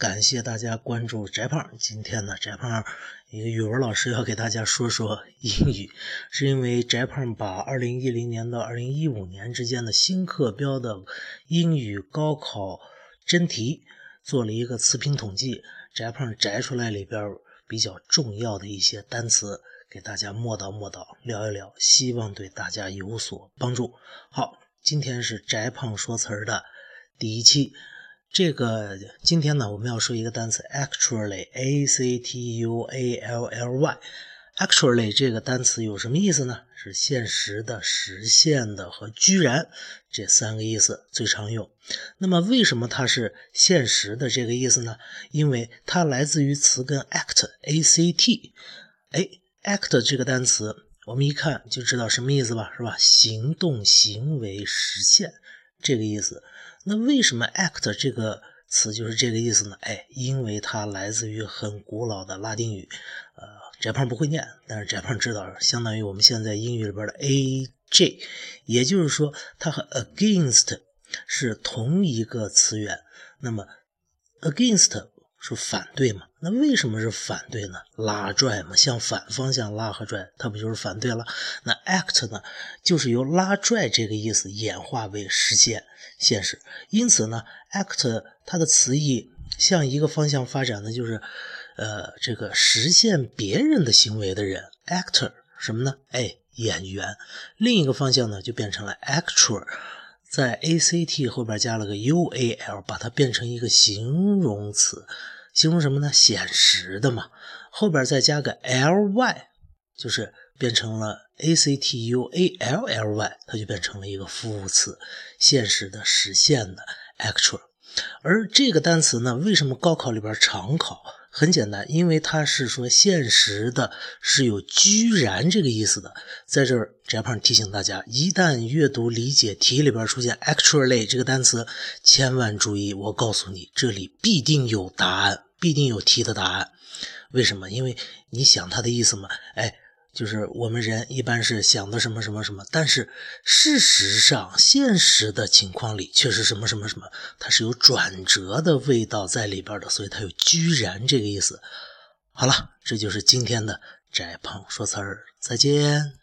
感谢大家关注翟胖。今天呢，翟胖一个语文老师要给大家说说英语，是因为翟胖把2010年到2015年之间的新课标的英语高考真题做了一个词频统计，翟胖摘出来里边比较重要的一些单词，给大家默叨默叨，聊一聊，希望对大家有所帮助。好，今天是翟胖说词儿的第一期。这个今天呢，我们要说一个单词，actually，a c t u a l l y，actually 这个单词有什么意思呢？是现实的、实现的和居然这三个意思最常用。那么为什么它是现实的这个意思呢？因为它来自于词根 act，a c t，哎，act 这个单词我们一看就知道什么意思吧，是吧？行动、行为、实现这个意思。那为什么 act 这个词就是这个意思呢？哎，因为它来自于很古老的拉丁语，呃，翟胖不会念，但是翟胖知道，相当于我们现在英语里边的 a j，也就是说它和 against 是同一个词源。那么 against 是反对嘛？那为什么是反对呢？拉拽嘛，向反方向拉和拽，它不就是反对了？那 act 呢，就是由拉拽这个意思演化为实现现实。因此呢，act 它的词义向一个方向发展的就是，呃，这个实现别人的行为的人，actor 什么呢？哎，演员。另一个方向呢，就变成了 actual，在 a c t 后边加了个 u a l，把它变成一个形容词。形容什么呢？现实的嘛，后边再加个 ly，就是变成了 actually，它就变成了一个副词，现实的、实现的 actual。而这个单词呢，为什么高考里边常考？很简单，因为它是说现实的，是有居然这个意思的。在这儿，翟胖提醒大家，一旦阅读理解题里边出现 actually 这个单词，千万注意，我告诉你，这里必定有答案，必定有题的答案。为什么？因为你想它的意思嘛，哎。就是我们人一般是想的什么什么什么，但是事实上现实的情况里却是什么什么什么，它是有转折的味道在里边的，所以它有居然这个意思。好了，这就是今天的窄胖说词儿，再见。